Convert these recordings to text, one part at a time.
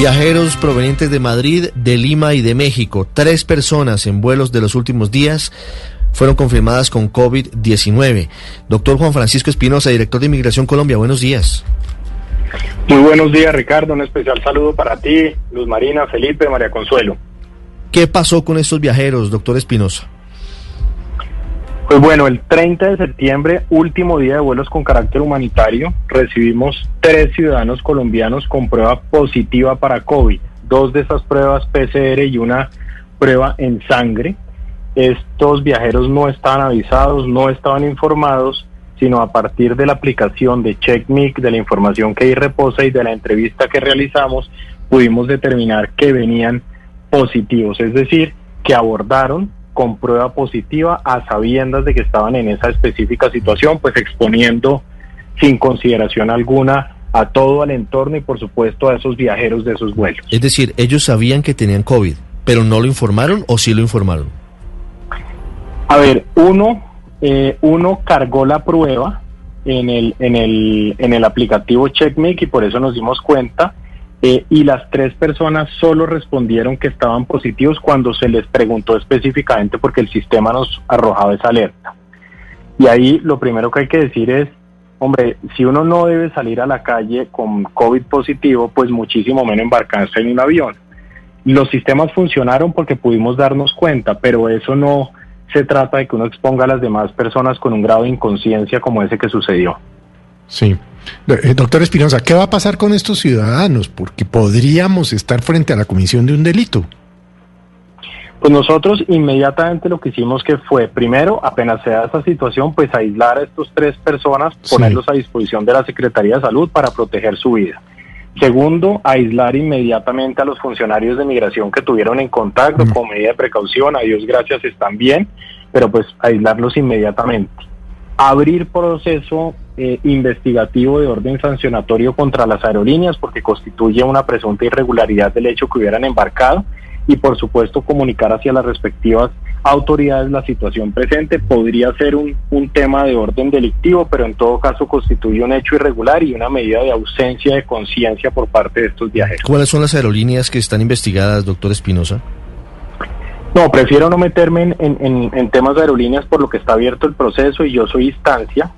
Viajeros provenientes de Madrid, de Lima y de México. Tres personas en vuelos de los últimos días fueron confirmadas con COVID-19. Doctor Juan Francisco Espinosa, director de Inmigración Colombia, buenos días. Muy buenos días, Ricardo. Un especial saludo para ti, Luz Marina, Felipe, María Consuelo. ¿Qué pasó con estos viajeros, doctor Espinosa? Pues bueno, el 30 de septiembre, último día de vuelos con carácter humanitario, recibimos tres ciudadanos colombianos con prueba positiva para COVID. Dos de esas pruebas PCR y una prueba en sangre. Estos viajeros no estaban avisados, no estaban informados, sino a partir de la aplicación de CheckMic, de la información que ahí reposa y de la entrevista que realizamos, pudimos determinar que venían positivos, es decir, que abordaron con prueba positiva a sabiendas de que estaban en esa específica situación, pues exponiendo sin consideración alguna a todo el entorno y por supuesto a esos viajeros de esos vuelos. Es decir, ellos sabían que tenían COVID, pero no lo informaron o sí lo informaron. A ver, uno, eh, uno cargó la prueba en el, en el, en el aplicativo CheckMate y por eso nos dimos cuenta eh, y las tres personas solo respondieron que estaban positivos cuando se les preguntó específicamente porque el sistema nos arrojaba esa alerta. Y ahí lo primero que hay que decir es, hombre, si uno no debe salir a la calle con COVID positivo, pues muchísimo menos embarcarse en un avión. Los sistemas funcionaron porque pudimos darnos cuenta, pero eso no se trata de que uno exponga a las demás personas con un grado de inconsciencia como ese que sucedió. Sí. Eh, doctor Espinosa, ¿qué va a pasar con estos ciudadanos? Porque podríamos estar frente a la comisión de un delito. Pues nosotros inmediatamente lo que hicimos que fue, primero, apenas se da esta situación, pues aislar a estos tres personas, ponerlos a disposición de la Secretaría de Salud para proteger su vida. Segundo, aislar inmediatamente a los funcionarios de migración que tuvieron en contacto con medida de precaución, a Dios gracias están bien, pero pues aislarlos inmediatamente. Abrir proceso eh, investigativo de orden sancionatorio contra las aerolíneas porque constituye una presunta irregularidad del hecho que hubieran embarcado y por supuesto comunicar hacia las respectivas autoridades la situación presente. Podría ser un, un tema de orden delictivo, pero en todo caso constituye un hecho irregular y una medida de ausencia de conciencia por parte de estos viajeros. ¿Cuáles son las aerolíneas que están investigadas, doctor Espinosa? No, prefiero no meterme en, en, en, temas de aerolíneas por lo que está abierto el proceso y yo soy instancia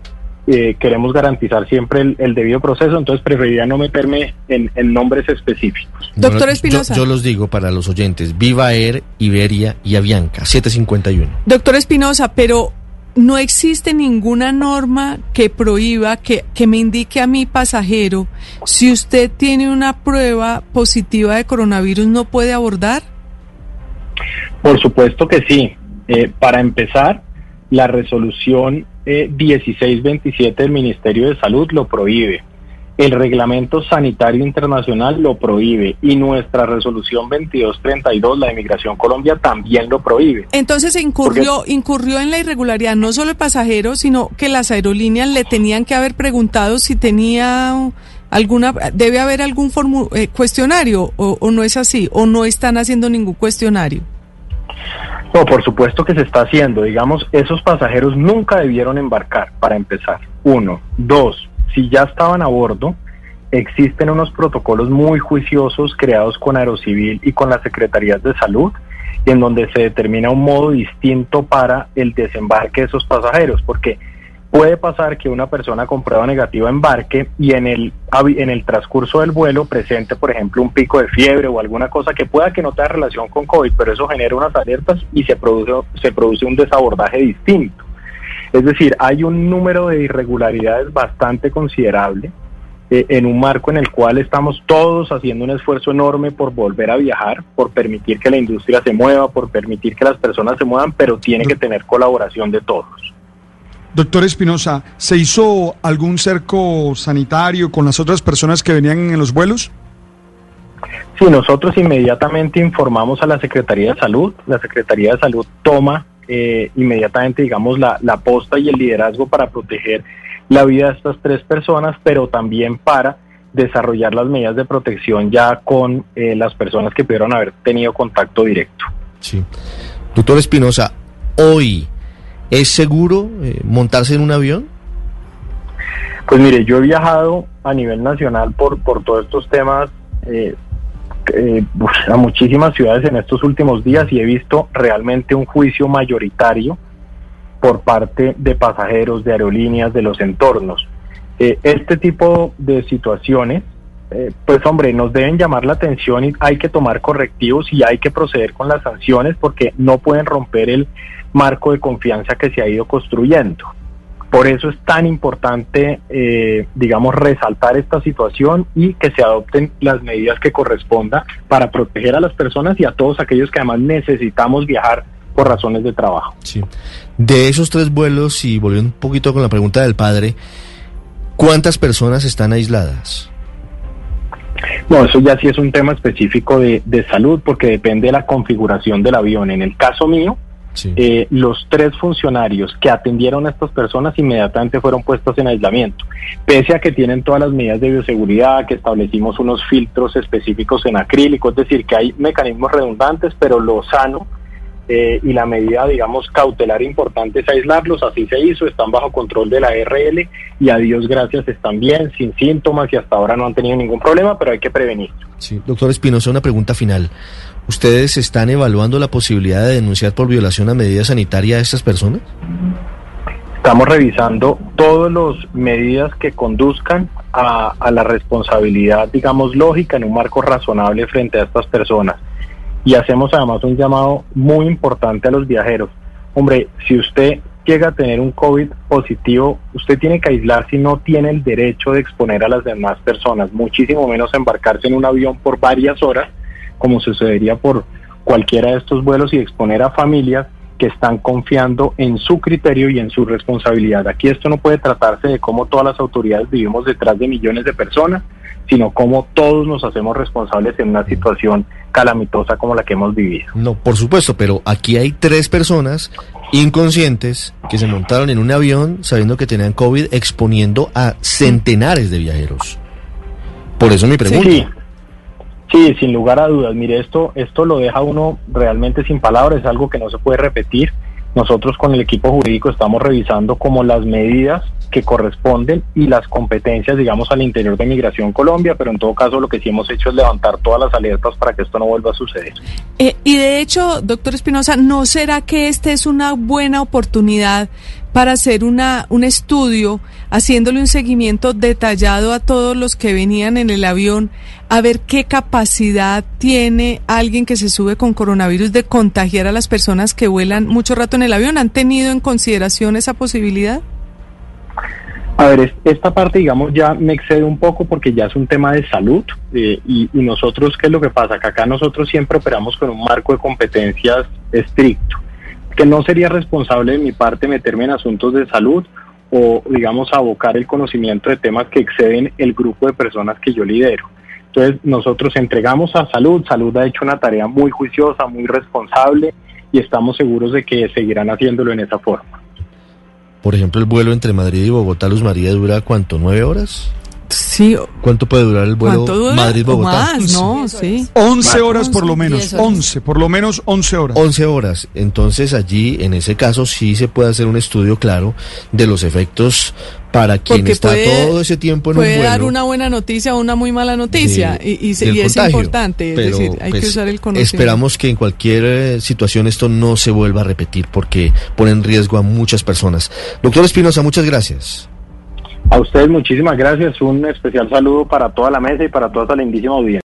eh, queremos garantizar siempre el, debido proceso, entonces preferiría no meterme en, nombres específicos. Doctor Espinosa. Yo, los digo para los oyentes, Viva Air, Iberia y Avianca, 751. Doctor Espinosa, pero no existe ninguna norma que prohíba, que, que me indique a mi pasajero, si usted tiene una prueba positiva de coronavirus, ¿no puede abordar? Por supuesto que sí. Eh, para empezar, la resolución 1627 eh, del Ministerio de Salud lo prohíbe. El reglamento sanitario internacional lo prohíbe y nuestra resolución 2232, la de Migración Colombia, también lo prohíbe. Entonces incurrió, incurrió en la irregularidad no solo el pasajero, sino que las aerolíneas le tenían que haber preguntado si tenía alguna, debe haber algún eh, cuestionario o, o no es así, o no están haciendo ningún cuestionario. No, por supuesto que se está haciendo. Digamos, esos pasajeros nunca debieron embarcar, para empezar. Uno. Dos, si ya estaban a bordo, existen unos protocolos muy juiciosos creados con Aerocivil y con las Secretarías de Salud, en donde se determina un modo distinto para el desembarque de esos pasajeros, porque Puede pasar que una persona con prueba negativa embarque y en el, en el transcurso del vuelo presente, por ejemplo, un pico de fiebre o alguna cosa que pueda que no tenga relación con COVID, pero eso genera unas alertas y se produce, se produce un desabordaje distinto. Es decir, hay un número de irregularidades bastante considerable eh, en un marco en el cual estamos todos haciendo un esfuerzo enorme por volver a viajar, por permitir que la industria se mueva, por permitir que las personas se muevan, pero tiene que tener colaboración de todos. Doctor Espinosa, ¿se hizo algún cerco sanitario con las otras personas que venían en los vuelos? Sí, nosotros inmediatamente informamos a la Secretaría de Salud. La Secretaría de Salud toma eh, inmediatamente, digamos, la, posta y el liderazgo para proteger la vida de estas tres personas, pero también para desarrollar las medidas de protección ya con eh, las personas que pudieron haber tenido contacto directo. Sí. Doctor Espinosa, hoy ¿Es seguro eh, montarse en un avión? Pues mire, yo he viajado a nivel nacional por, por todos estos temas eh, eh, a muchísimas ciudades en estos últimos días y he visto realmente un juicio mayoritario por parte de pasajeros, de aerolíneas, de los entornos. Eh, este tipo de situaciones, eh, pues hombre, nos deben llamar la atención y hay que tomar correctivos y hay que proceder con las sanciones porque no pueden romper el marco de confianza que se ha ido construyendo. Por eso es tan importante, eh, digamos, resaltar esta situación y que se adopten las medidas que corresponda para proteger a las personas y a todos aquellos que además necesitamos viajar por razones de trabajo. Sí. De esos tres vuelos, y volviendo un poquito con la pregunta del padre, ¿cuántas personas están aisladas? No, eso ya sí es un tema específico de, de salud porque depende de la configuración del avión. En el caso mío, Sí. Eh, los tres funcionarios que atendieron a estas personas inmediatamente fueron puestos en aislamiento, pese a que tienen todas las medidas de bioseguridad, que establecimos unos filtros específicos en acrílico, es decir, que hay mecanismos redundantes, pero lo sano eh, y la medida, digamos, cautelar importante es aislarlos, así se hizo, están bajo control de la RL y a Dios gracias están bien, sin síntomas y hasta ahora no han tenido ningún problema, pero hay que prevenir. Sí, doctor Espinosa, una pregunta final. ¿Ustedes están evaluando la posibilidad de denunciar por violación a medida sanitaria a estas personas? Estamos revisando todas las medidas que conduzcan a, a, la responsabilidad, digamos, lógica en un marco razonable frente a estas personas. Y hacemos además un llamado muy importante a los viajeros. Hombre, si usted llega a tener un COVID positivo, usted tiene que aislarse y no tiene el derecho de exponer a las demás personas, muchísimo menos embarcarse en un avión por varias horas como sucedería por cualquiera de estos vuelos y exponer a familias que están confiando en su criterio y en su responsabilidad. Aquí esto no puede tratarse de cómo todas las autoridades vivimos detrás de millones de personas, sino cómo todos nos hacemos responsables en una situación calamitosa como la que hemos vivido. No, por supuesto, pero aquí hay tres personas inconscientes que se montaron en un avión sabiendo que tenían COVID exponiendo a centenares de viajeros. Por eso mi pregunta. Sí. Sí, sin lugar a dudas. Mire, esto, esto lo deja uno realmente sin palabras, es algo que no se puede repetir. Nosotros con el equipo jurídico estamos revisando como las medidas que corresponden y las competencias, digamos, al interior de Migración Colombia, pero en todo caso lo que sí hemos hecho es levantar todas las alertas para que esto no vuelva a suceder. Eh, y de hecho, doctor Espinosa, ¿no será que esta es una buena oportunidad para hacer una, un estudio, haciéndole un seguimiento detallado a todos los que venían en el avión, a ver qué capacidad tiene alguien que se sube con coronavirus de contagiar a las personas que vuelan mucho rato en el avión? ¿Han tenido en consideración esa posibilidad? A ver, esta parte, digamos, ya me excede un poco porque ya es un tema de salud eh, y, y, nosotros, ¿qué es lo que pasa? Que acá nosotros siempre operamos con un marco de competencias estricto, que no sería responsable de mi parte meterme en asuntos de salud o, digamos, abocar el conocimiento de temas que exceden el grupo de personas que yo lidero. Entonces, nosotros entregamos a salud, salud ha hecho una tarea muy juiciosa, muy responsable y estamos seguros de que seguirán haciéndolo en esa forma. Por ejemplo, el vuelo entre Madrid y Bogotá, Luz María, dura cuánto, nueve horas. Sí. ¿Cuánto puede durar el vuelo Madrid-Bogotá? No, sí. 11 horas por lo menos, 11, por lo menos 11 horas. 11 horas. Entonces allí, en ese caso, sí se puede hacer un estudio claro de los efectos para quien Porque está puede- todo ese tiempo en un Puede vuelo. dar una buena noticia o una muy mala noticia de- y, y se- y es importante, es decir, hay que pues, usar el conocimiento. Esperamos que en cualquier eh, situación esto no se vuelva a repetir porque pone en riesgo a muchas personas. Doctor Espinosa, muchas gracias. A ustedes muchísimas gracias, un especial saludo para toda la mesa y para toda esa lindísima audiencia.